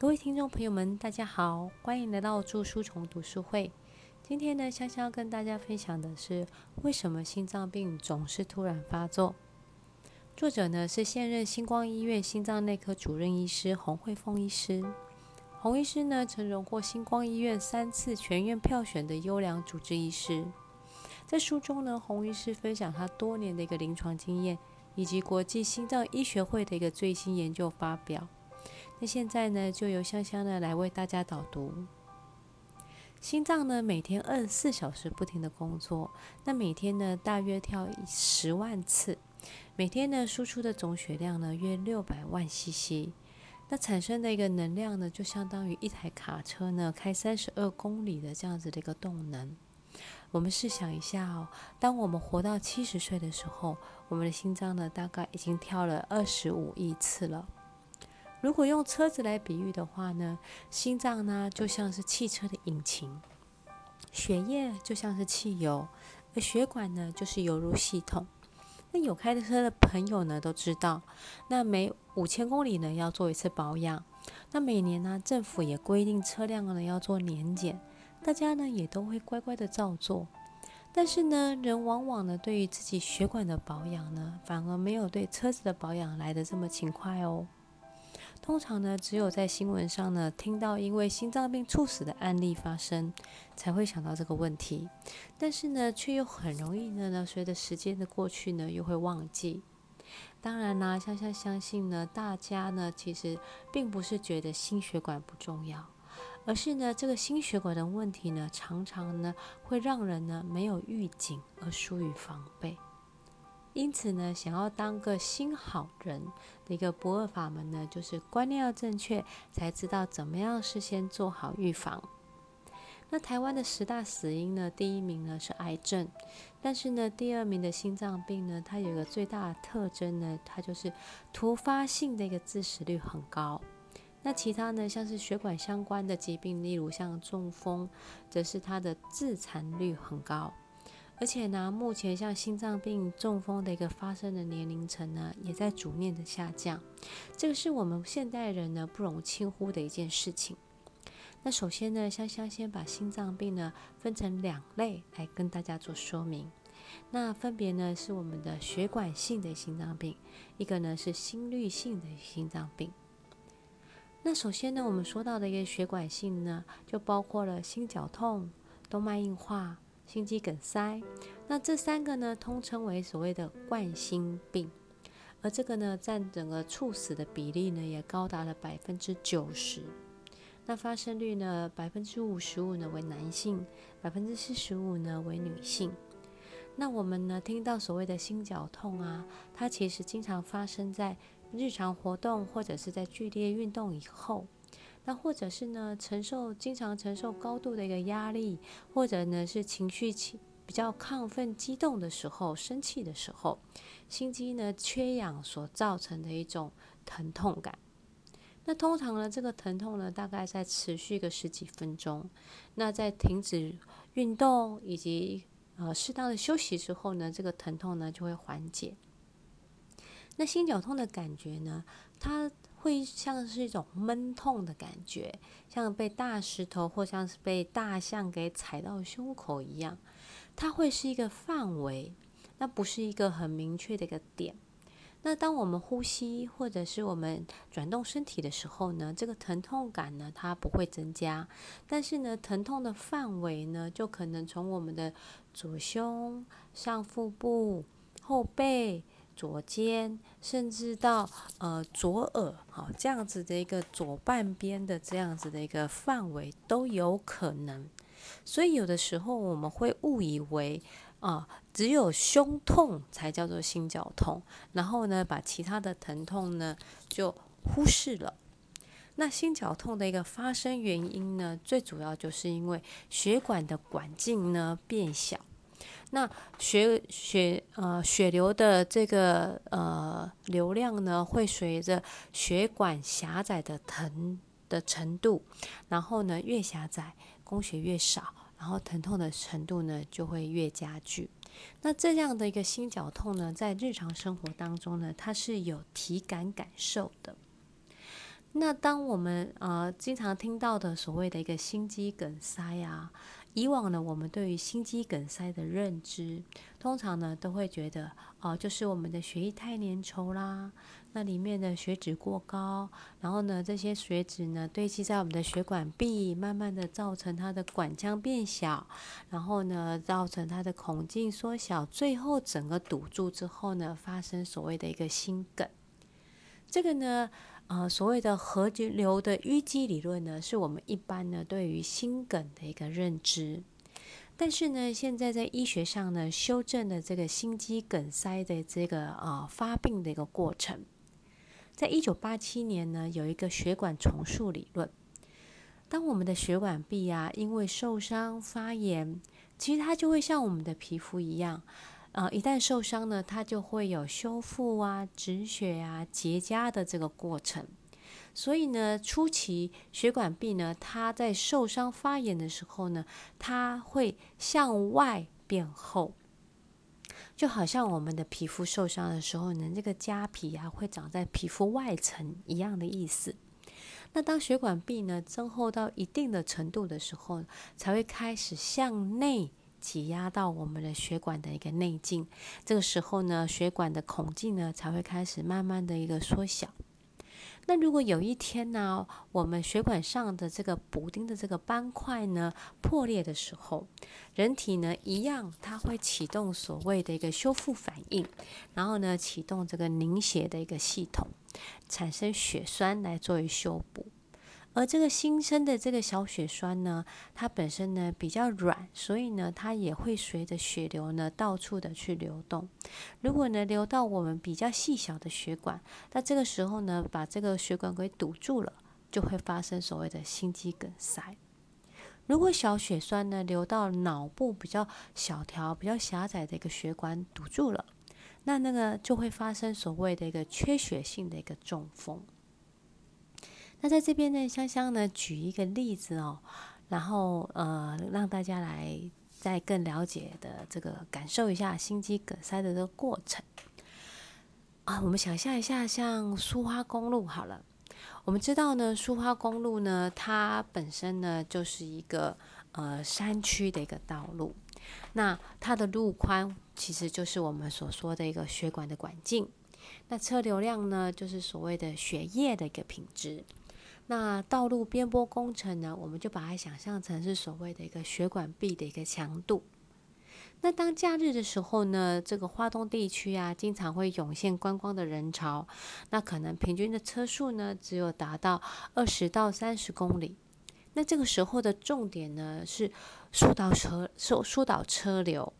各位听众朋友们，大家好，欢迎来到著书虫读书会。今天呢，香香要跟大家分享的是为什么心脏病总是突然发作。作者呢是现任星光医院心脏内科主任医师洪慧凤医师。洪医师呢曾荣获星光医院三次全院票选的优良主治医师。在书中呢，洪医师分享他多年的一个临床经验，以及国际心脏医学会的一个最新研究发表。那现在呢，就由香香呢来为大家导读。心脏呢每天二十四小时不停的工作，那每天呢大约跳十万次，每天呢输出的总血量呢约六百万 CC，那产生的一个能量呢就相当于一台卡车呢开三十二公里的这样子的一个动能。我们试想一下哦，当我们活到七十岁的时候，我们的心脏呢大概已经跳了二十五亿次了。如果用车子来比喻的话呢，心脏呢就像是汽车的引擎，血液就像是汽油，而血管呢就是油路系统。那有开车的朋友呢都知道，那每五千公里呢要做一次保养。那每年呢政府也规定车辆呢要做年检，大家呢也都会乖乖的照做。但是呢，人往往呢对于自己血管的保养呢，反而没有对车子的保养来的这么勤快哦。通常呢，只有在新闻上呢听到因为心脏病猝死的案例发生，才会想到这个问题。但是呢，却又很容易呢，随着时间的过去呢，又会忘记。当然啦，香香相信呢，大家呢其实并不是觉得心血管不重要，而是呢这个心血管的问题呢，常常呢会让人呢没有预警而疏于防备。因此呢，想要当个新好人的一个不二法门呢，就是观念要正确，才知道怎么样事先做好预防。那台湾的十大死因呢，第一名呢是癌症，但是呢，第二名的心脏病呢，它有一个最大的特征呢，它就是突发性的一个致死率很高。那其他呢，像是血管相关的疾病，例如像中风，则是它的致残率很高。而且呢，目前像心脏病、中风的一个发生的年龄层呢，也在逐年的下降。这个是我们现代人呢不容轻忽的一件事情。那首先呢，香香先把心脏病呢分成两类来跟大家做说明。那分别呢是我们的血管性的心脏病，一个呢是心律性的心脏病。那首先呢，我们说到的一个血管性呢，就包括了心绞痛、动脉硬化。心肌梗塞，那这三个呢，通称为所谓的冠心病，而这个呢，占整个猝死的比例呢，也高达了百分之九十。那发生率呢，百分之五十五呢为男性，百分之四十五呢为女性。那我们呢，听到所谓的心绞痛啊，它其实经常发生在日常活动或者是在剧烈运动以后。那或者是呢，承受经常承受高度的一个压力，或者呢是情绪比较亢奋、激动的时候，生气的时候，心肌呢缺氧所造成的一种疼痛感。那通常呢，这个疼痛呢大概在持续个十几分钟。那在停止运动以及呃适当的休息之后呢，这个疼痛呢就会缓解。那心绞痛的感觉呢，它。会像是一种闷痛的感觉，像被大石头或像是被大象给踩到胸口一样。它会是一个范围，那不是一个很明确的一个点。那当我们呼吸或者是我们转动身体的时候呢，这个疼痛感呢它不会增加，但是呢疼痛的范围呢就可能从我们的左胸、上腹部、后背。左肩，甚至到呃左耳，好这样子的一个左半边的这样子的一个范围都有可能，所以有的时候我们会误以为啊只有胸痛才叫做心绞痛，然后呢把其他的疼痛呢就忽视了。那心绞痛的一个发生原因呢，最主要就是因为血管的管径呢变小。那血血呃血流的这个呃流量呢，会随着血管狭窄的疼的程度，然后呢越狭窄，供血越少，然后疼痛的程度呢就会越加剧。那这样的一个心绞痛呢，在日常生活当中呢，它是有体感感受的。那当我们呃经常听到的所谓的一个心肌梗塞啊，以往呢，我们对于心肌梗塞的认知，通常呢都会觉得哦，就是我们的血液太粘稠啦，那里面的血脂过高，然后呢，这些血脂呢堆积在我们的血管壁，慢慢的造成它的管腔变小，然后呢，造成它的孔径缩小，最后整个堵住之后呢，发生所谓的一个心梗。这个呢。呃，所谓的河流的淤积理论呢，是我们一般呢对于心梗的一个认知。但是呢，现在在医学上呢，修正了这个心肌梗塞的这个呃发病的一个过程。在一九八七年呢，有一个血管重塑理论。当我们的血管壁啊因为受伤发炎，其实它就会像我们的皮肤一样。呃，一旦受伤呢，它就会有修复啊、止血啊、结痂的这个过程。所以呢，初期血管壁呢，它在受伤发炎的时候呢，它会向外变厚，就好像我们的皮肤受伤的时候呢，这个痂皮啊会长在皮肤外层一样的意思。那当血管壁呢增厚到一定的程度的时候，才会开始向内。挤压到我们的血管的一个内径，这个时候呢，血管的孔径呢才会开始慢慢的一个缩小。那如果有一天呢，我们血管上的这个补丁的这个斑块呢破裂的时候，人体呢一样，它会启动所谓的一个修复反应，然后呢启动这个凝血的一个系统，产生血栓来作为修补。而这个新生的这个小血栓呢，它本身呢比较软，所以呢它也会随着血流呢到处的去流动。如果呢流到我们比较细小的血管，那这个时候呢把这个血管给堵住了，就会发生所谓的心肌梗塞。如果小血栓呢流到脑部比较小条、比较狭窄的一个血管堵住了，那那个就会发生所谓的一个缺血性的一个中风。那在这边呢，香香呢举一个例子哦，然后呃让大家来再更了解的这个感受一下心肌梗塞的这个过程啊。我们想象一下，像苏花公路好了，我们知道呢，苏花公路呢，它本身呢就是一个呃山区的一个道路，那它的路宽其实就是我们所说的一个血管的管径，那车流量呢就是所谓的血液的一个品质。那道路边坡工程呢，我们就把它想象成是所谓的一个血管壁的一个强度。那当假日的时候呢，这个华东地区啊，经常会涌现观光的人潮。那可能平均的车速呢，只有达到二十到三十公里。那这个时候的重点呢，是疏导车疏疏导车流。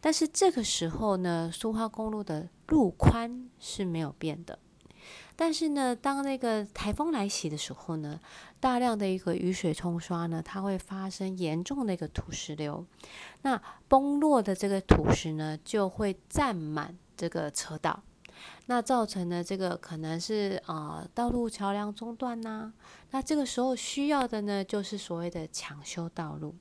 但是这个时候呢，苏花公路的路宽是没有变的。但是呢，当那个台风来袭的时候呢，大量的一个雨水冲刷呢，它会发生严重的一个土石流。那崩落的这个土石呢，就会占满这个车道，那造成的这个可能是啊道路桥梁中断呐。那这个时候需要的呢，就是所谓的抢修道路。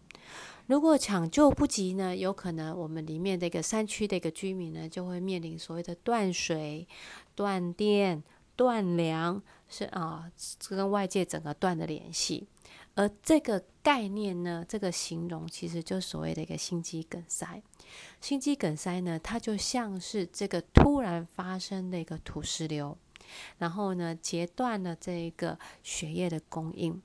如果抢救不及呢，有可能我们里面的一个山区的一个居民呢，就会面临所谓的断水、断电。断粮是啊，这跟外界整个断的联系，而这个概念呢，这个形容其实就所谓的一个心肌梗塞。心肌梗塞呢，它就像是这个突然发生的一个土石流，然后呢，截断了这一个血液的供应。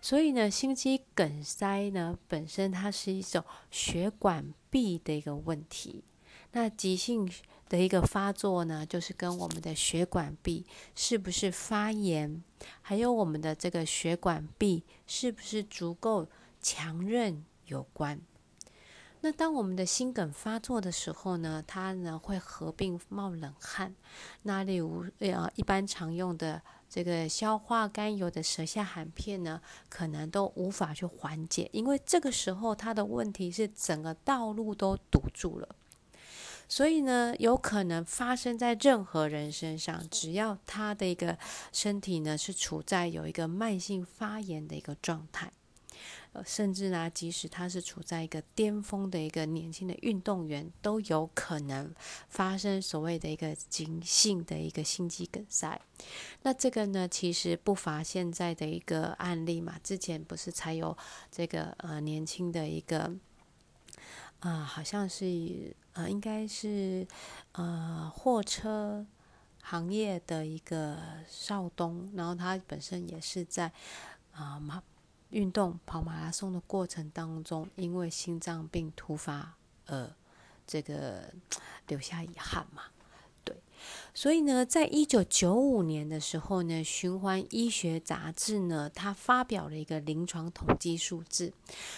所以呢，心肌梗塞呢，本身它是一种血管壁的一个问题。那急性。的一个发作呢，就是跟我们的血管壁是不是发炎，还有我们的这个血管壁是不是足够强韧有关。那当我们的心梗发作的时候呢，它呢会合并冒冷汗。那例如呃一般常用的这个消化甘油的舌下含片呢，可能都无法去缓解，因为这个时候它的问题是整个道路都堵住了。所以呢，有可能发生在任何人身上，只要他的一个身体呢是处在有一个慢性发炎的一个状态。呃，甚至呢，即使他是处在一个巅峰的一个年轻的运动员，都有可能发生所谓的一个急性的一个心肌梗塞。那这个呢，其实不乏现在的一个案例嘛。之前不是才有这个呃年轻的一个啊，好像是呃，应该是呃货车行业的一个少东，然后他本身也是在啊马。运动跑马拉松的过程当中，因为心脏病突发，呃，这个留下遗憾嘛，对。所以呢，在一九九五年的时候呢，《循环医学杂志》呢，它发表了一个临床统计数字。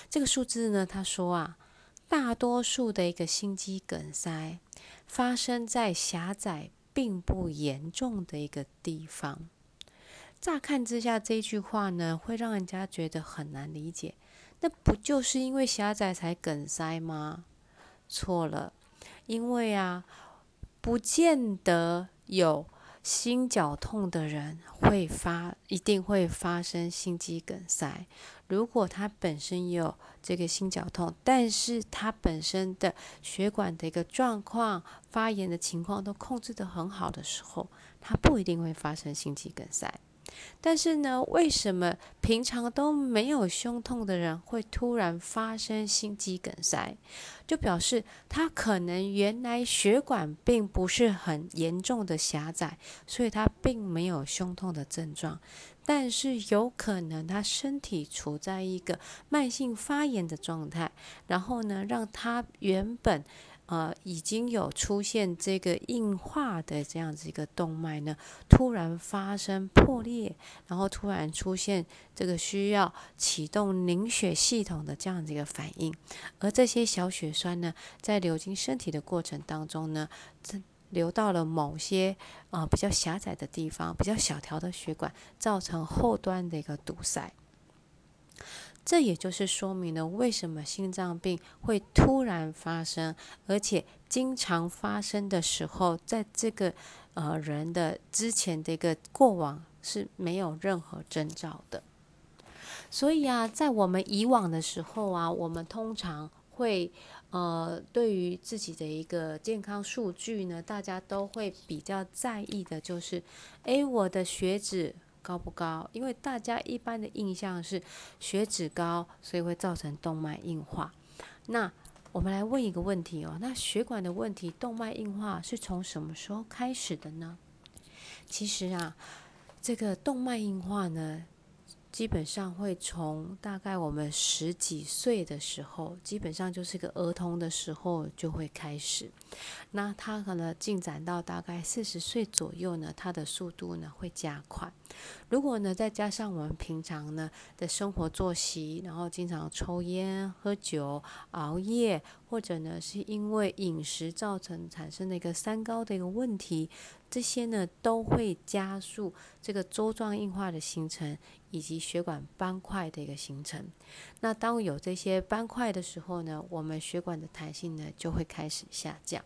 这个数字呢，他说啊，大多数的一个心肌梗塞发生在狭窄并不严重的一个地方。乍看之下，这句话呢，会让人家觉得很难理解。那不就是因为狭窄才梗塞吗？错了，因为啊，不见得有心绞痛的人会发，一定会发生心肌梗塞。如果他本身有这个心绞痛，但是他本身的血管的一个状况、发炎的情况都控制得很好的时候，他不一定会发生心肌梗塞。但是呢，为什么平常都没有胸痛的人会突然发生心肌梗塞？就表示他可能原来血管并不是很严重的狭窄，所以他并没有胸痛的症状。但是有可能他身体处在一个慢性发炎的状态，然后呢，让他原本。呃，已经有出现这个硬化的这样子一个动脉呢，突然发生破裂，然后突然出现这个需要启动凝血系统的这样子一个反应，而这些小血栓呢，在流经身体的过程当中呢，这流到了某些啊比较狭窄的地方，比较小条的血管，造成后端的一个堵塞。这也就是说明了为什么心脏病会突然发生，而且经常发生的时候，在这个呃人的之前的一个过往是没有任何征兆的。所以啊，在我们以往的时候啊，我们通常会呃对于自己的一个健康数据呢，大家都会比较在意的，就是诶，我的血脂。高不高？因为大家一般的印象是血脂高，所以会造成动脉硬化。那我们来问一个问题哦，那血管的问题，动脉硬化是从什么时候开始的呢？其实啊，这个动脉硬化呢。基本上会从大概我们十几岁的时候，基本上就是个儿童的时候就会开始。那它可能进展到大概四十岁左右呢，它的速度呢会加快。如果呢再加上我们平常呢的生活作息，然后经常抽烟、喝酒、熬夜，或者呢是因为饮食造成产生的一个三高的一个问题。这些呢都会加速这个周状硬化的形成，以及血管斑块的一个形成。那当有这些斑块的时候呢，我们血管的弹性呢就会开始下降。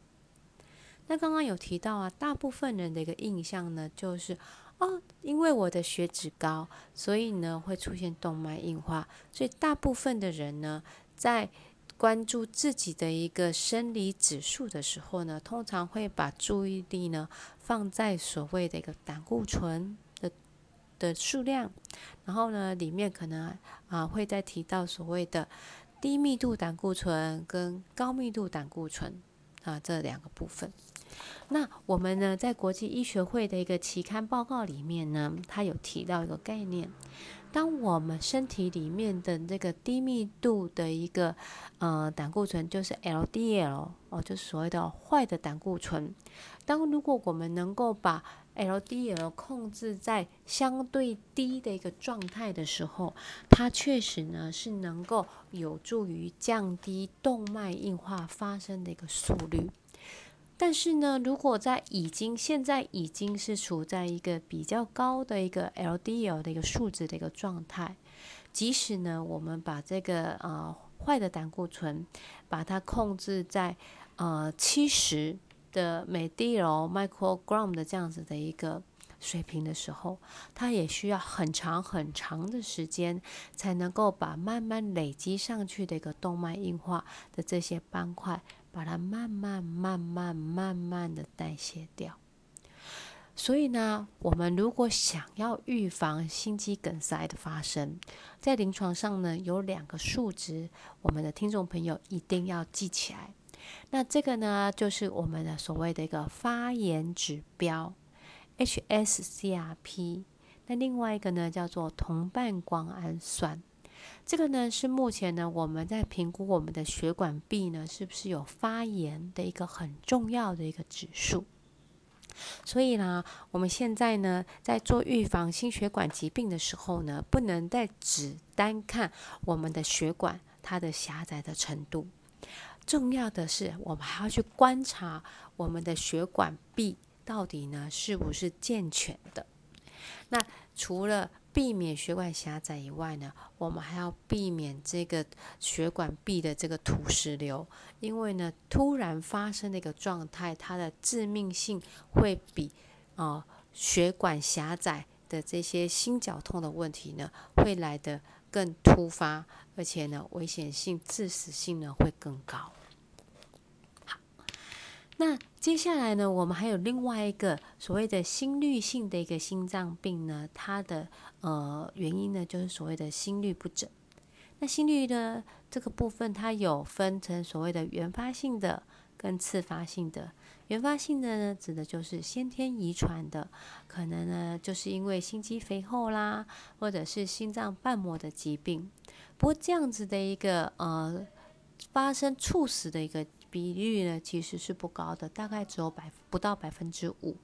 那刚刚有提到啊，大部分人的一个印象呢，就是哦，因为我的血脂高，所以呢会出现动脉硬化。所以大部分的人呢，在关注自己的一个生理指数的时候呢，通常会把注意力呢放在所谓的一个胆固醇的的数量，然后呢，里面可能啊会再提到所谓的低密度胆固醇跟高密度胆固醇啊这两个部分。那我们呢，在国际医学会的一个期刊报告里面呢，它有提到一个概念。当我们身体里面的这个低密度的一个呃胆固醇，就是 LDL 哦，就所谓的坏的胆固醇。当如果我们能够把 LDL 控制在相对低的一个状态的时候，它确实呢是能够有助于降低动脉硬化发生的一个速率。但是呢，如果在已经现在已经是处在一个比较高的一个 LDL 的一个数值的一个状态，即使呢我们把这个呃坏的胆固醇把它控制在呃七十的每 d l microgram 的这样子的一个水平的时候，它也需要很长很长的时间，才能够把慢慢累积上去的一个动脉硬化的这些斑块，把它慢慢慢慢慢慢的代谢掉。所以呢，我们如果想要预防心肌梗塞的发生，在临床上呢，有两个数值，我们的听众朋友一定要记起来。那这个呢，就是我们的所谓的一个发炎指标，hsCRP。那另外一个呢，叫做同半胱氨酸。这个呢，是目前呢，我们在评估我们的血管壁呢，是不是有发炎的一个很重要的一个指数。所以呢，我们现在呢，在做预防心血管疾病的时候呢，不能再只单看我们的血管它的狭窄的程度，重要的是我们还要去观察我们的血管壁到底呢是不是健全的。那除了避免血管狭窄以外呢，我们还要避免这个血管壁的这个土石流，因为呢，突然发生的一个状态，它的致命性会比啊血管狭窄的这些心绞痛的问题呢，会来得更突发，而且呢，危险性、致死性呢会更高。好那接下来呢，我们还有另外一个所谓的心律性的一个心脏病呢，它的呃原因呢，就是所谓的心律不整。那心律的这个部分，它有分成所谓的原发性的跟次发性的。原发性的呢，指的就是先天遗传的，可能呢就是因为心肌肥厚啦，或者是心脏瓣膜的疾病。不过这样子的一个呃发生猝死的一个。比率呢其实是不高的，大概只有百不到百分之五。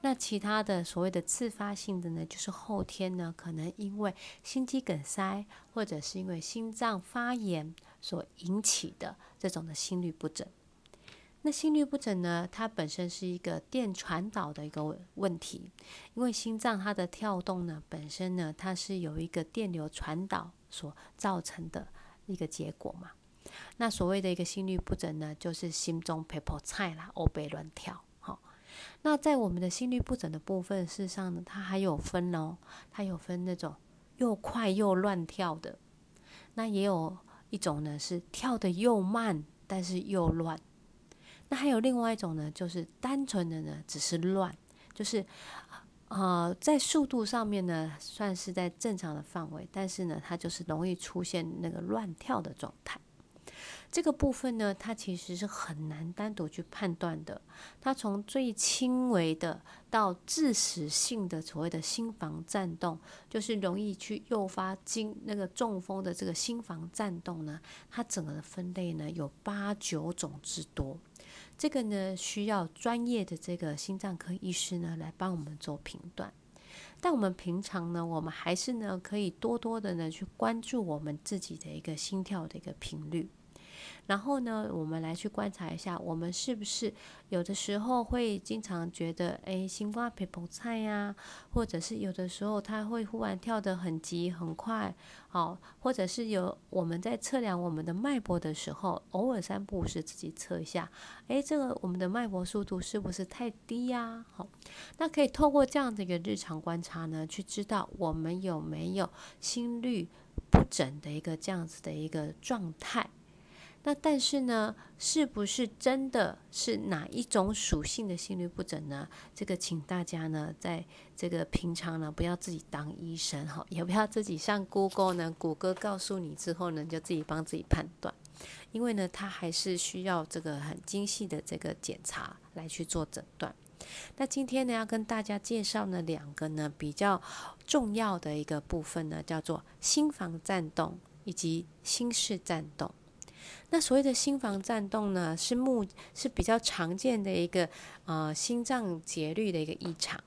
那其他的所谓的自发性的呢，就是后天呢可能因为心肌梗塞或者是因为心脏发炎所引起的这种的心律不整。那心律不整呢，它本身是一个电传导的一个问题，因为心脏它的跳动呢本身呢它是有一个电流传导所造成的一个结果嘛。那所谓的一个心律不整呢，就是心中皮破菜啦，欧贝乱跳。那在我们的心律不整的部分，事实上呢，它还有分哦，它有分那种又快又乱跳的，那也有一种呢是跳的又慢，但是又乱。那还有另外一种呢，就是单纯的呢只是乱，就是呃在速度上面呢算是在正常的范围，但是呢它就是容易出现那个乱跳的状态。这个部分呢，它其实是很难单独去判断的。它从最轻微的到致死性的所谓的心房颤动，就是容易去诱发惊那个中风的这个心房颤动呢，它整个的分类呢有八九种之多。这个呢需要专业的这个心脏科医师呢来帮我们做评断。但我们平常呢，我们还是呢可以多多的呢去关注我们自己的一个心跳的一个频率。然后呢，我们来去观察一下，我们是不是有的时候会经常觉得，哎，心瓜皮泡菜呀，或者是有的时候它会忽然跳得很急很快，好，或者是有我们在测量我们的脉搏的时候，偶尔三步时自己测一下，哎，这个我们的脉搏速度是不是太低呀？好，那可以透过这样的一个日常观察呢，去知道我们有没有心率不整的一个这样子的一个状态。那但是呢，是不是真的是哪一种属性的心律不整呢？这个请大家呢，在这个平常呢，不要自己当医生哈，也不要自己上 Google 呢，谷歌告诉你之后呢，就自己帮自己判断，因为呢，它还是需要这个很精细的这个检查来去做诊断。那今天呢，要跟大家介绍呢两个呢比较重要的一个部分呢，叫做心房颤动以及心室颤动。那所谓的心房颤动呢，是目是比较常见的一个呃心脏节律的一个异常。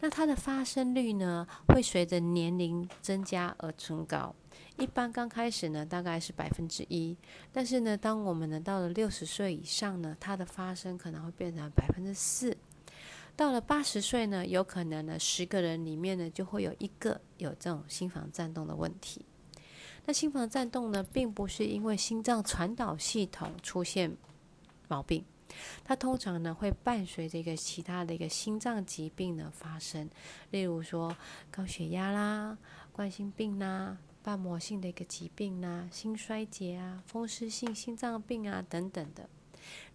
那它的发生率呢，会随着年龄增加而增高。一般刚开始呢，大概是百分之一，但是呢，当我们呢到了六十岁以上呢，它的发生可能会变成百分之四。到了八十岁呢，有可能呢十个人里面呢就会有一个有这种心房颤动的问题。那心房颤动呢，并不是因为心脏传导系统出现毛病，它通常呢会伴随着一个其他的一个心脏疾病的发生，例如说高血压啦、冠心病啦、瓣膜性的一个疾病啦、心衰竭啊、风湿性心脏病啊等等的。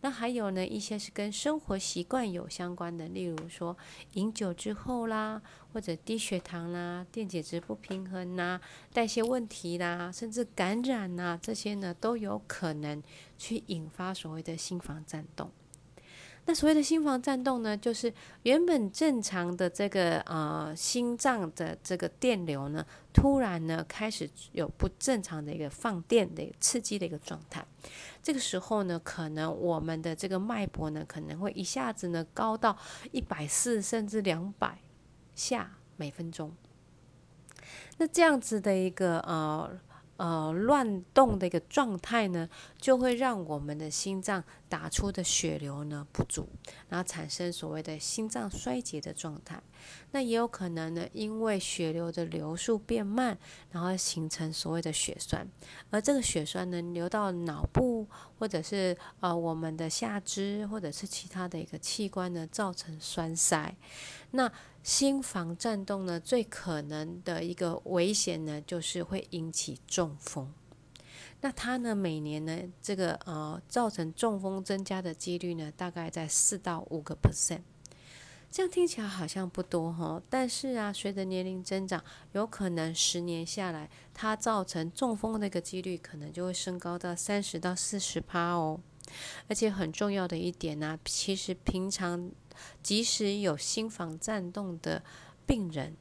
那还有呢，一些是跟生活习惯有相关的，例如说饮酒之后啦，或者低血糖啦、电解质不平衡啦、代谢问题啦，甚至感染呐，这些呢都有可能去引发所谓的心房颤动。那所谓的心房颤动呢，就是原本正常的这个呃心脏的这个电流呢，突然呢开始有不正常的一个放电的刺激的一个状态。这个时候呢，可能我们的这个脉搏呢，可能会一下子呢高到一百四甚至两百下每分钟。那这样子的一个呃。呃，乱动的一个状态呢，就会让我们的心脏打出的血流呢不足，然后产生所谓的心脏衰竭的状态。那也有可能呢，因为血流的流速变慢，然后形成所谓的血栓，而这个血栓呢流到脑部，或者是呃我们的下肢，或者是其他的一个器官呢，造成栓塞。那心房颤动呢，最可能的一个危险呢，就是会引起中风。那它呢，每年呢，这个呃，造成中风增加的几率呢，大概在四到五个 percent。这样听起来好像不多哈，但是啊，随着年龄增长，有可能十年下来，它造成中风那个几率可能就会升高到三十到四十趴哦。而且很重要的一点呢，其实平常。即使有心房颤动的病人，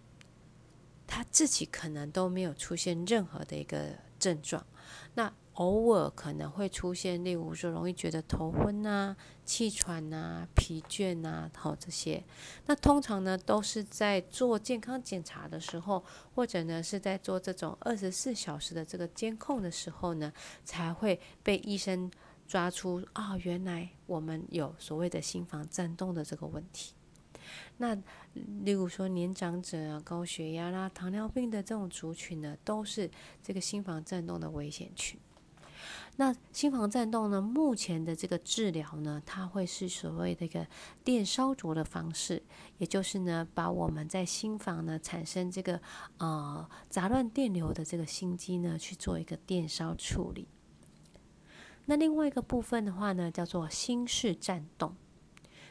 他自己可能都没有出现任何的一个症状，那偶尔可能会出现，例如说容易觉得头昏啊、气喘啊、疲倦啊，好这些。那通常呢，都是在做健康检查的时候，或者呢是在做这种二十四小时的这个监控的时候呢，才会被医生。抓出啊，原来我们有所谓的心房颤动的这个问题。那例如说年长者啊、高血压啦、糖尿病的这种族群呢，都是这个心房颤动的危险群。那心房颤动呢，目前的这个治疗呢，它会是所谓的一个电烧灼的方式，也就是呢，把我们在心房呢产生这个呃杂乱电流的这个心肌呢，去做一个电烧处理。那另外一个部分的话呢，叫做心室颤动。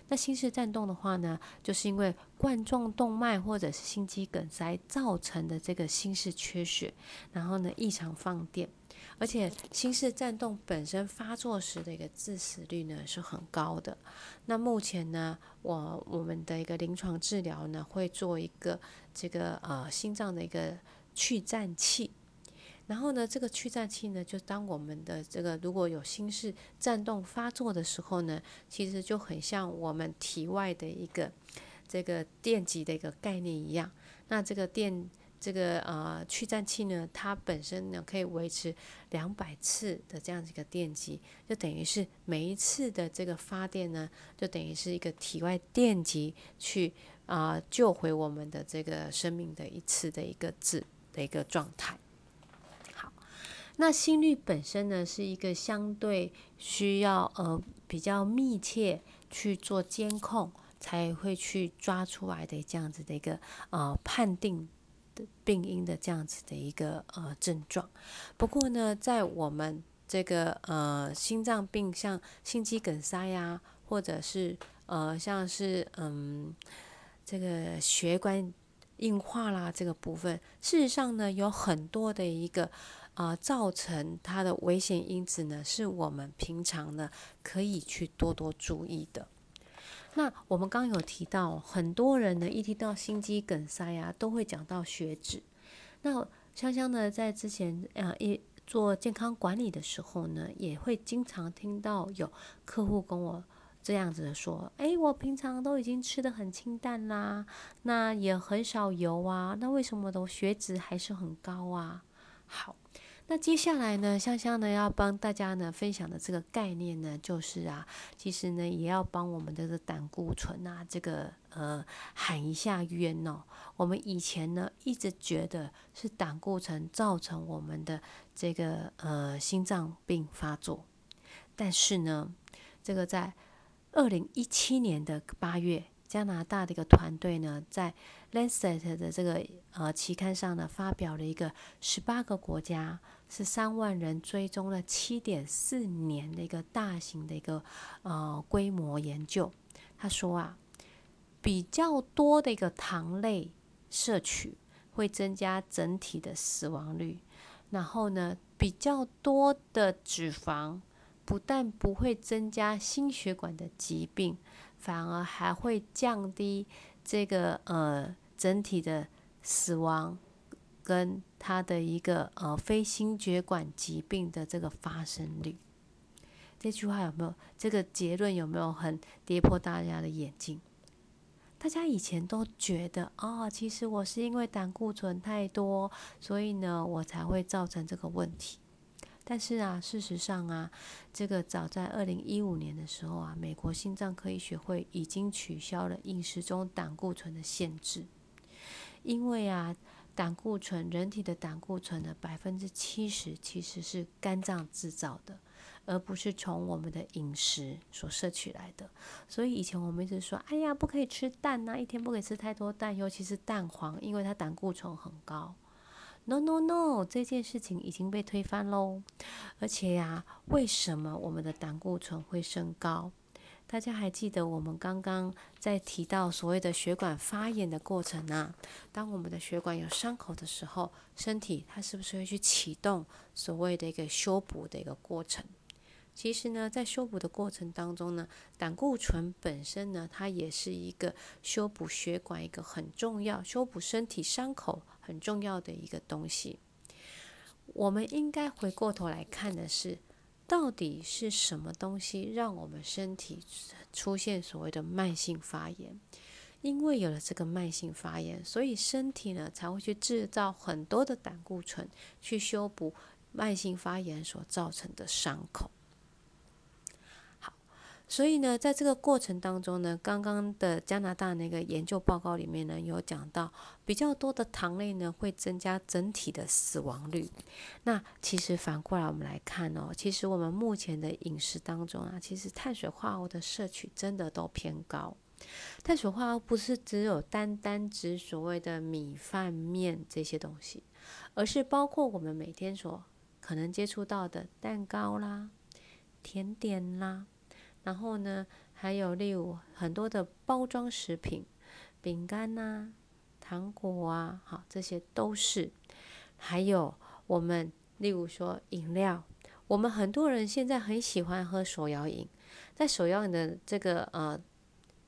那心室颤动的话呢，就是因为冠状动脉或者是心肌梗塞造成的这个心室缺血，然后呢异常放电，而且心室颤动本身发作时的一个致死率呢是很高的。那目前呢，我我们的一个临床治疗呢，会做一个这个呃心脏的一个去颤器。然后呢，这个驱颤器呢，就当我们的这个如果有心室颤动发作的时候呢，其实就很像我们体外的一个这个电极的一个概念一样。那这个电这个呃驱颤器呢，它本身呢可以维持两百次的这样子一个电极，就等于是每一次的这个发电呢，就等于是一个体外电极去啊救回我们的这个生命的一次的一个字的一个状态。那心率本身呢，是一个相对需要呃比较密切去做监控，才会去抓出来的这样子的一个呃判定的病因的这样子的一个呃症状。不过呢，在我们这个呃心脏病，像心肌梗塞呀，或者是呃像是嗯这个血管硬化啦这个部分，事实上呢，有很多的一个。啊，造成它的危险因子呢，是我们平常呢可以去多多注意的。那我们刚有提到，很多人呢一提到心肌梗塞啊，都会讲到血脂。那香香呢，在之前呃一做健康管理的时候呢，也会经常听到有客户跟我这样子的说：“哎，我平常都已经吃的很清淡啦，那也很少油啊，那为什么的血脂还是很高啊？”好。那接下来呢，香香呢要帮大家呢分享的这个概念呢，就是啊，其实呢也要帮我们的这个胆固醇啊，这个呃喊一下冤哦。我们以前呢一直觉得是胆固醇造成我们的这个呃心脏病发作，但是呢，这个在二零一七年的八月，加拿大的一个团队呢，在 Lancet 的这个呃期刊上呢，发表了一个十八个国家是三万人追踪了七点四年的一个大型的一个呃规模研究。他说啊，比较多的一个糖类摄取会增加整体的死亡率，然后呢，比较多的脂肪不但不会增加心血管的疾病，反而还会降低这个呃整体的死亡跟它的一个呃非心血管疾病的这个发生率。这句话有没有？这个结论有没有很跌破大家的眼镜？大家以前都觉得啊，其实我是因为胆固醇太多，所以呢，我才会造成这个问题。但是啊，事实上啊，这个早在二零一五年的时候啊，美国心脏科医学会已经取消了饮食中胆固醇的限制，因为啊，胆固醇人体的胆固醇的百分之七十其实是肝脏制造的。而不是从我们的饮食所摄取来的，所以以前我们一直说，哎呀，不可以吃蛋呐，一天不可以吃太多蛋，尤其是蛋黄，因为它胆固醇很高。No No No，这件事情已经被推翻喽。而且呀，为什么我们的胆固醇会升高？大家还记得我们刚刚在提到所谓的血管发炎的过程啊？当我们的血管有伤口的时候，身体它是不是会去启动所谓的一个修补的一个过程？其实呢，在修补的过程当中呢，胆固醇本身呢，它也是一个修补血管一个很重要、修补身体伤口很重要的一个东西。我们应该回过头来看的是，到底是什么东西让我们身体出现所谓的慢性发炎？因为有了这个慢性发炎，所以身体呢才会去制造很多的胆固醇，去修补慢性发炎所造成的伤口。所以呢，在这个过程当中呢，刚刚的加拿大那个研究报告里面呢，有讲到比较多的糖类呢会增加整体的死亡率。那其实反过来我们来看哦，其实我们目前的饮食当中啊，其实碳水化合物的摄取真的都偏高。碳水化合物不是只有单单指所谓的米饭面这些东西，而是包括我们每天所可能接触到的蛋糕啦、甜点啦。然后呢，还有例如很多的包装食品、饼干呐、糖果啊，好，这些都是。还有我们例如说饮料，我们很多人现在很喜欢喝手摇饮，在手摇饮的这个呃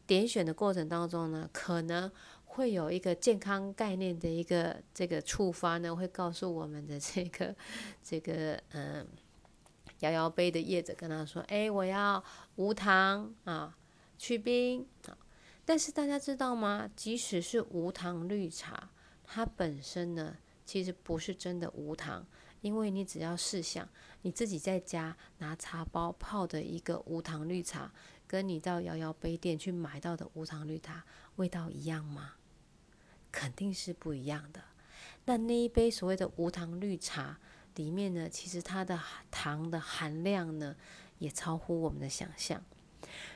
点选的过程当中呢，可能会有一个健康概念的一个这个触发呢，会告诉我们的这个这个嗯。摇摇杯的叶子跟他说：“哎，我要无糖啊，去冰啊。”但是大家知道吗？即使是无糖绿茶，它本身呢，其实不是真的无糖，因为你只要试想，你自己在家拿茶包泡的一个无糖绿茶，跟你到摇摇杯店去买到的无糖绿茶，味道一样吗？肯定是不一样的。那那一杯所谓的无糖绿茶。里面呢，其实它的糖的含量呢，也超乎我们的想象。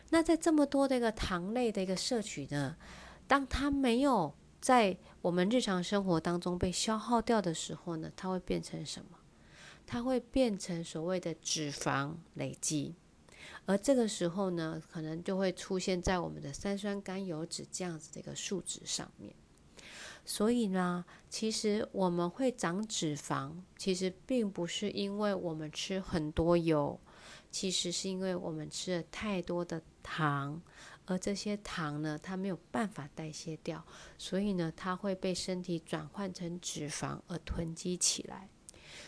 那在这么多的一个糖类的一个摄取呢，当它没有在我们日常生活当中被消耗掉的时候呢，它会变成什么？它会变成所谓的脂肪累积，而这个时候呢，可能就会出现在我们的三酸甘油脂这样子的一个数值上面。所以呢，其实我们会长脂肪，其实并不是因为我们吃很多油，其实是因为我们吃了太多的糖，而这些糖呢，它没有办法代谢掉，所以呢，它会被身体转换成脂肪而囤积起来。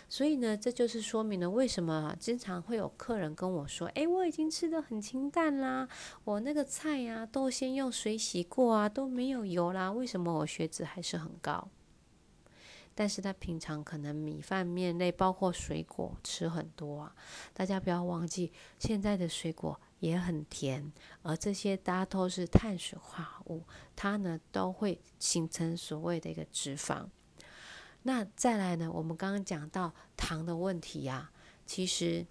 所以呢，这就是说明了为什么经常会有客人跟我说：“诶，我已经吃的很清淡啦，我那个菜呀都先用水洗过啊，都没有油啦，为什么我血脂还是很高？”但是他平常可能米饭面类，包括水果吃很多啊。大家不要忘记，现在的水果也很甜，而这些大家都是碳水化合物，它呢都会形成所谓的一个脂肪。那再来呢？我们刚刚讲到糖的问题呀，其实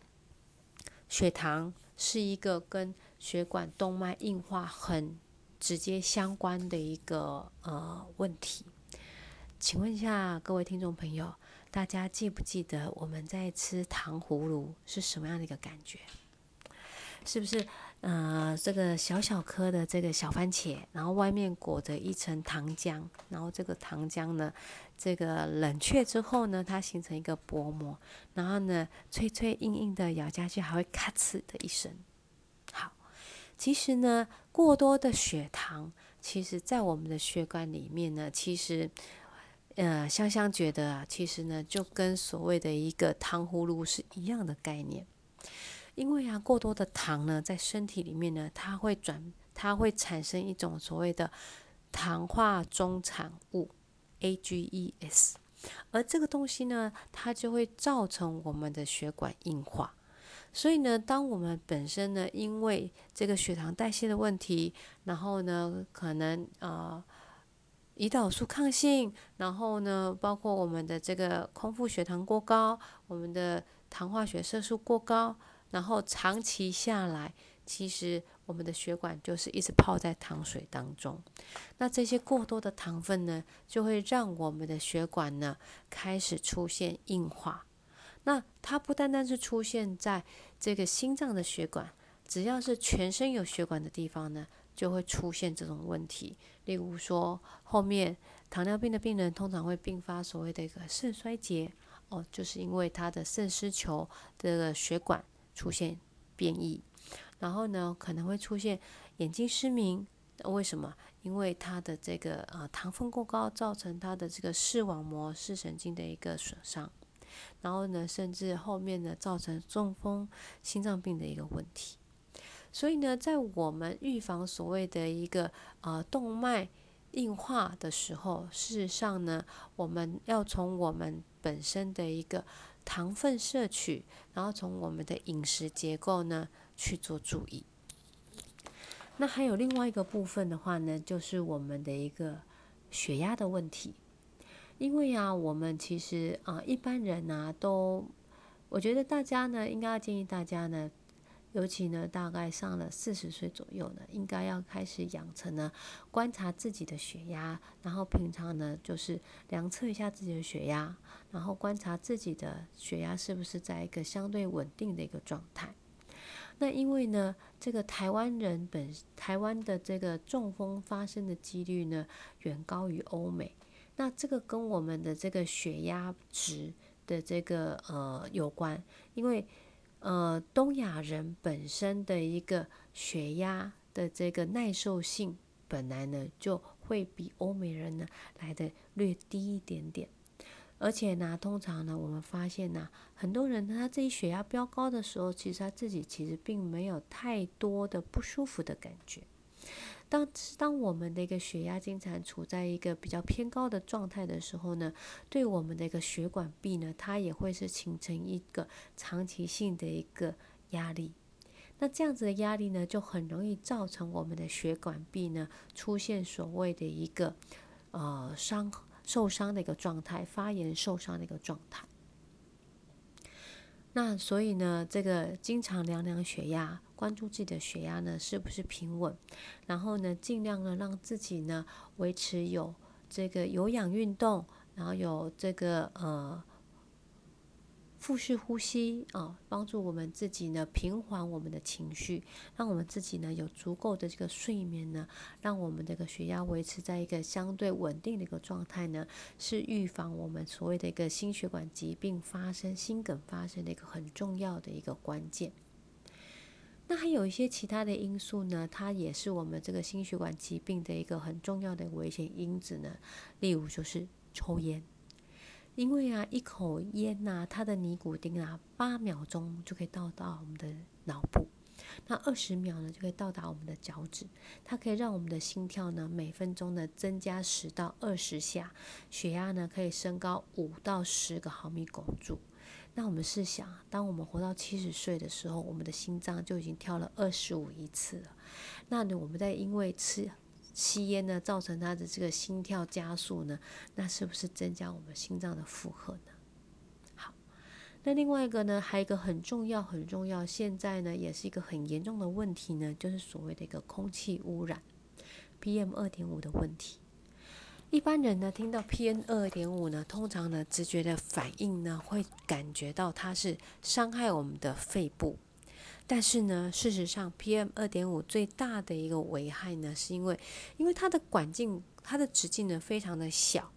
血糖是一个跟血管动脉硬化很直接相关的一个呃问题。请问一下各位听众朋友，大家记不记得我们在吃糖葫芦是什么样的一个感觉？是不是呃这个小小颗的这个小番茄，然后外面裹着一层糖浆，然后这个糖浆呢，这个冷却之后呢，它形成一个薄膜，然后呢脆脆硬硬的咬下去还会咔哧的一声。好，其实呢过多的血糖，其实在我们的血管里面呢，其实。呃，香香觉得啊，其实呢，就跟所谓的一个糖葫芦是一样的概念。因为啊，过多的糖呢，在身体里面呢，它会转，它会产生一种所谓的糖化中产物 （AGEs），而这个东西呢，它就会造成我们的血管硬化。所以呢，当我们本身呢，因为这个血糖代谢的问题，然后呢，可能呃。胰岛素抗性，然后呢，包括我们的这个空腹血糖过高，我们的糖化血色素过高，然后长期下来，其实我们的血管就是一直泡在糖水当中。那这些过多的糖分呢，就会让我们的血管呢开始出现硬化。那它不单单是出现在这个心脏的血管，只要是全身有血管的地方呢。就会出现这种问题，例如说，后面糖尿病的病人通常会并发所谓的一个肾衰竭，哦，就是因为他的肾丝球的血管出现变异，然后呢，可能会出现眼睛失明，为什么？因为他的这个呃糖分过高，造成他的这个视网膜视神经的一个损伤，然后呢，甚至后面呢，造成中风、心脏病的一个问题。所以呢，在我们预防所谓的一个呃动脉硬化的时候，事实上呢，我们要从我们本身的一个糖分摄取，然后从我们的饮食结构呢去做注意。那还有另外一个部分的话呢，就是我们的一个血压的问题。因为啊，我们其实啊一般人呢都，我觉得大家呢应该要建议大家呢。尤其呢，大概上了四十岁左右呢，应该要开始养成呢观察自己的血压，然后平常呢就是量测一下自己的血压，然后观察自己的血压是不是在一个相对稳定的一个状态。那因为呢，这个台湾人本台湾的这个中风发生的几率呢远高于欧美，那这个跟我们的这个血压值的这个呃有关，因为。呃，东亚人本身的一个血压的这个耐受性，本来呢就会比欧美人呢来的略低一点点，而且呢，通常呢，我们发现呢，很多人他自己血压飙高的时候，其实他自己其实并没有太多的不舒服的感觉。当当我们的一个血压经常处在一个比较偏高的状态的时候呢，对我们的一个血管壁呢，它也会是形成一个长期性的一个压力。那这样子的压力呢，就很容易造成我们的血管壁呢出现所谓的一个呃伤受伤的一个状态，发炎受伤的一个状态。那所以呢，这个经常量量血压，关注自己的血压呢是不是平稳，然后呢，尽量呢让自己呢维持有这个有氧运动，然后有这个呃。腹式呼吸啊，帮助我们自己呢平缓我们的情绪，让我们自己呢有足够的这个睡眠呢，让我们这个血压维持在一个相对稳定的一个状态呢，是预防我们所谓的一个心血管疾病发生、心梗发生的一个很重要的一个关键。那还有一些其他的因素呢，它也是我们这个心血管疾病的一个很重要的危险因子呢，例如就是抽烟。因为啊，一口烟呐，它的尼古丁啊，八秒钟就可以到达我们的脑部，那二十秒呢就可以到达我们的脚趾，它可以让我们的心跳呢每分钟呢增加十到二十下，血压呢可以升高五到十个毫米汞柱。那我们试想，当我们活到七十岁的时候，我们的心脏就已经跳了二十五亿次了。那呢，我们在因为吃。吸烟呢，造成他的这个心跳加速呢，那是不是增加我们心脏的负荷呢？好，那另外一个呢，还有一个很重要、很重要，现在呢也是一个很严重的问题呢，就是所谓的一个空气污染，PM 二点五的问题。一般人呢听到 PM 二点五呢，通常呢直觉的反应呢会感觉到它是伤害我们的肺部，但是呢，事实上 PM 二点五最大的一个危害呢，是因为因为它的管径、它的直径呢非常的小。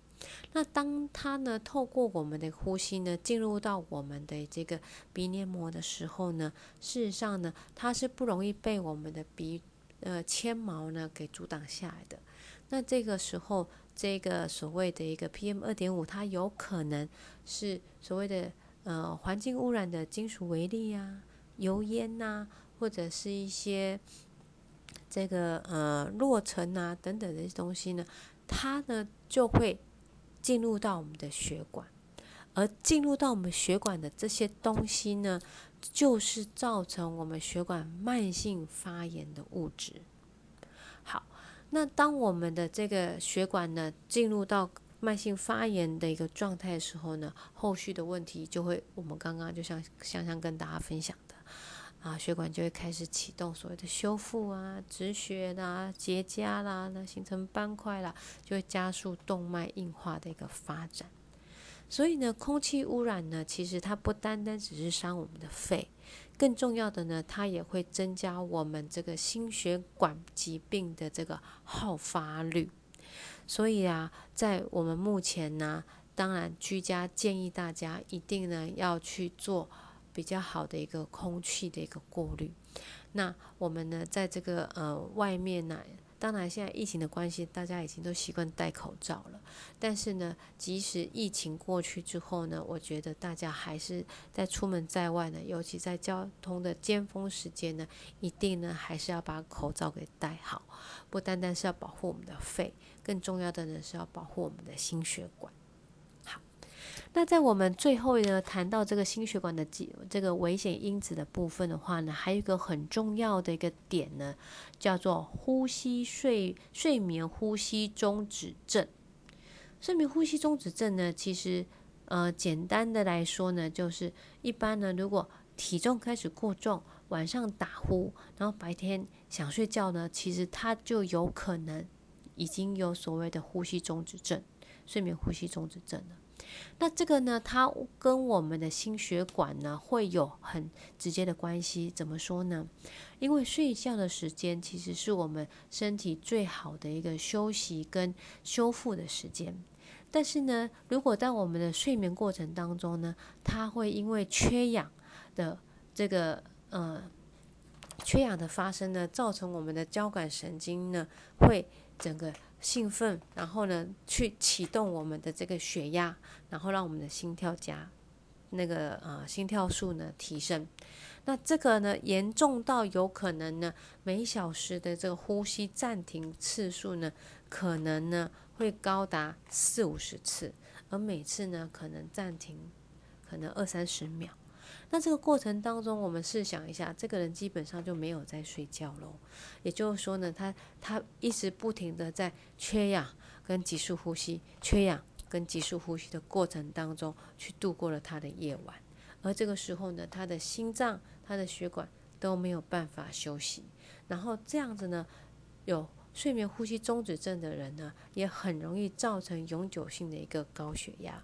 那当它呢透过我们的呼吸呢进入到我们的这个鼻黏膜的时候呢，事实上呢它是不容易被我们的鼻呃纤毛呢给阻挡下来的。那这个时候，这个所谓的一个 PM 二点五，它有可能是所谓的呃环境污染的金属微粒呀、油烟呐，或者是一些这个呃落尘啊等等这些东西呢，它呢就会。进入到我们的血管，而进入到我们血管的这些东西呢，就是造成我们血管慢性发炎的物质。好，那当我们的这个血管呢进入到慢性发炎的一个状态的时候呢，后续的问题就会，我们刚刚就像香香跟大家分享。啊，血管就会开始启动所谓的修复啊、止血啦、结痂啦，那形成斑块啦，就会加速动脉硬化的一个发展。所以呢，空气污染呢，其实它不单单只是伤我们的肺，更重要的呢，它也会增加我们这个心血管疾病的这个好发率。所以啊，在我们目前呢，当然居家建议大家一定呢要去做。比较好的一个空气的一个过滤。那我们呢，在这个呃外面呢，当然现在疫情的关系，大家已经都习惯戴口罩了。但是呢，即使疫情过去之后呢，我觉得大家还是在出门在外呢，尤其在交通的尖峰时间呢，一定呢还是要把口罩给戴好。不单单是要保护我们的肺，更重要的呢是要保护我们的心血管。那在我们最后呢谈到这个心血管的这这个危险因子的部分的话呢，还有一个很重要的一个点呢，叫做呼吸睡睡眠呼吸中止症。睡眠呼吸中止症呢，其实呃简单的来说呢，就是一般呢，如果体重开始过重，晚上打呼，然后白天想睡觉呢，其实它就有可能已经有所谓的呼吸中止症，睡眠呼吸中止症了。那这个呢，它跟我们的心血管呢会有很直接的关系。怎么说呢？因为睡觉的时间其实是我们身体最好的一个休息跟修复的时间。但是呢，如果在我们的睡眠过程当中呢，它会因为缺氧的这个呃缺氧的发生呢，造成我们的交感神经呢会整个。兴奋，然后呢，去启动我们的这个血压，然后让我们的心跳加那个呃心跳数呢提升。那这个呢严重到有可能呢每小时的这个呼吸暂停次数呢可能呢会高达四五十次，而每次呢可能暂停可能二三十秒。那这个过程当中，我们试想一下，这个人基本上就没有在睡觉喽。也就是说呢，他他一直不停的在缺氧跟急速呼吸、缺氧跟急速呼吸的过程当中去度过了他的夜晚。而这个时候呢，他的心脏、他的血管都没有办法休息。然后这样子呢，有睡眠呼吸中止症的人呢，也很容易造成永久性的一个高血压。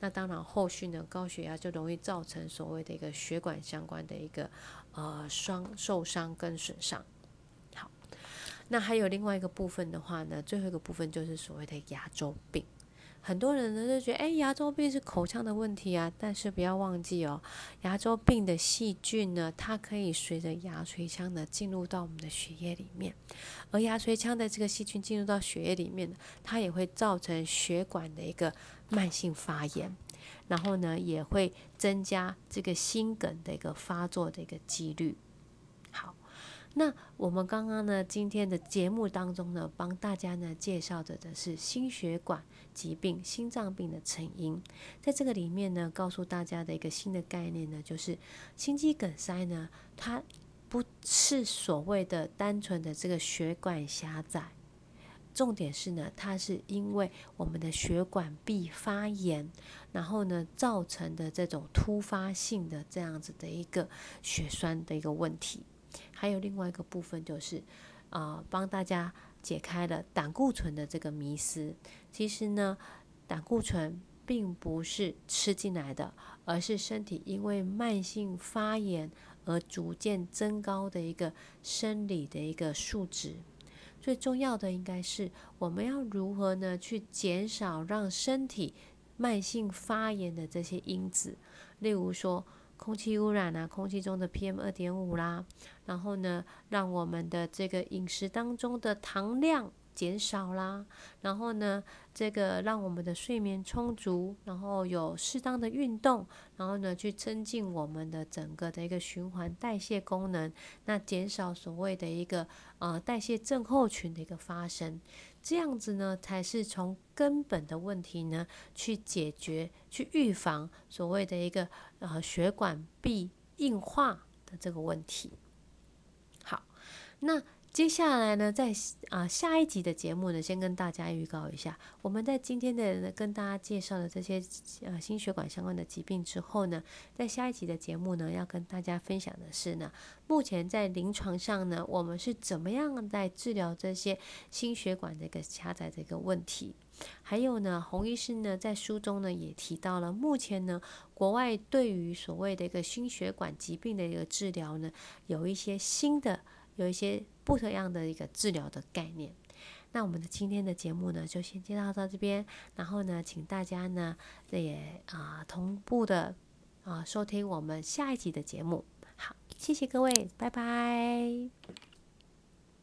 那当然，后续呢，高血压就容易造成所谓的一个血管相关的一个呃伤受伤跟损伤。好，那还有另外一个部分的话呢，最后一个部分就是所谓的牙周病。很多人呢就觉得，哎，牙周病是口腔的问题啊，但是不要忘记哦，牙周病的细菌呢，它可以随着牙髓腔呢进入到我们的血液里面，而牙髓腔的这个细菌进入到血液里面呢，它也会造成血管的一个慢性发炎，然后呢也会增加这个心梗的一个发作的一个几率。那我们刚刚呢，今天的节目当中呢，帮大家呢介绍的的是心血管疾病、心脏病的成因。在这个里面呢，告诉大家的一个新的概念呢，就是心肌梗塞呢，它不是所谓的单纯的这个血管狭窄重点是呢，它是因为我们的血管壁发炎，然后呢造成的这种突发性的这样子的一个血栓的一个问题。还有另外一个部分就是，啊，帮大家解开了胆固醇的这个迷思。其实呢，胆固醇并不是吃进来的，而是身体因为慢性发炎而逐渐增高的一个生理的一个数值。最重要的应该是我们要如何呢？去减少让身体慢性发炎的这些因子，例如说空气污染啊，空气中的 PM 二点五啦，然后呢，让我们的这个饮食当中的糖量。减少啦，然后呢，这个让我们的睡眠充足，然后有适当的运动，然后呢，去增进我们的整个的一个循环代谢功能，那减少所谓的一个呃代谢症候群的一个发生，这样子呢，才是从根本的问题呢去解决、去预防所谓的一个呃血管壁硬化的这个问题。好，那。接下来呢，在啊下一集的节目呢，先跟大家预告一下，我们在今天的跟大家介绍的这些呃心血管相关的疾病之后呢，在下一集的节目呢，要跟大家分享的是呢，目前在临床上呢，我们是怎么样在治疗这些心血管的一个狭窄的一个问题，还有呢，洪医师呢在书中呢也提到了，目前呢国外对于所谓的一个心血管疾病的一个治疗呢，有一些新的。有一些不同样的一个治疗的概念。那我们的今天的节目呢，就先介绍到这边。然后呢，请大家呢，也啊同步的啊收听我们下一集的节目。好，谢谢各位，拜拜。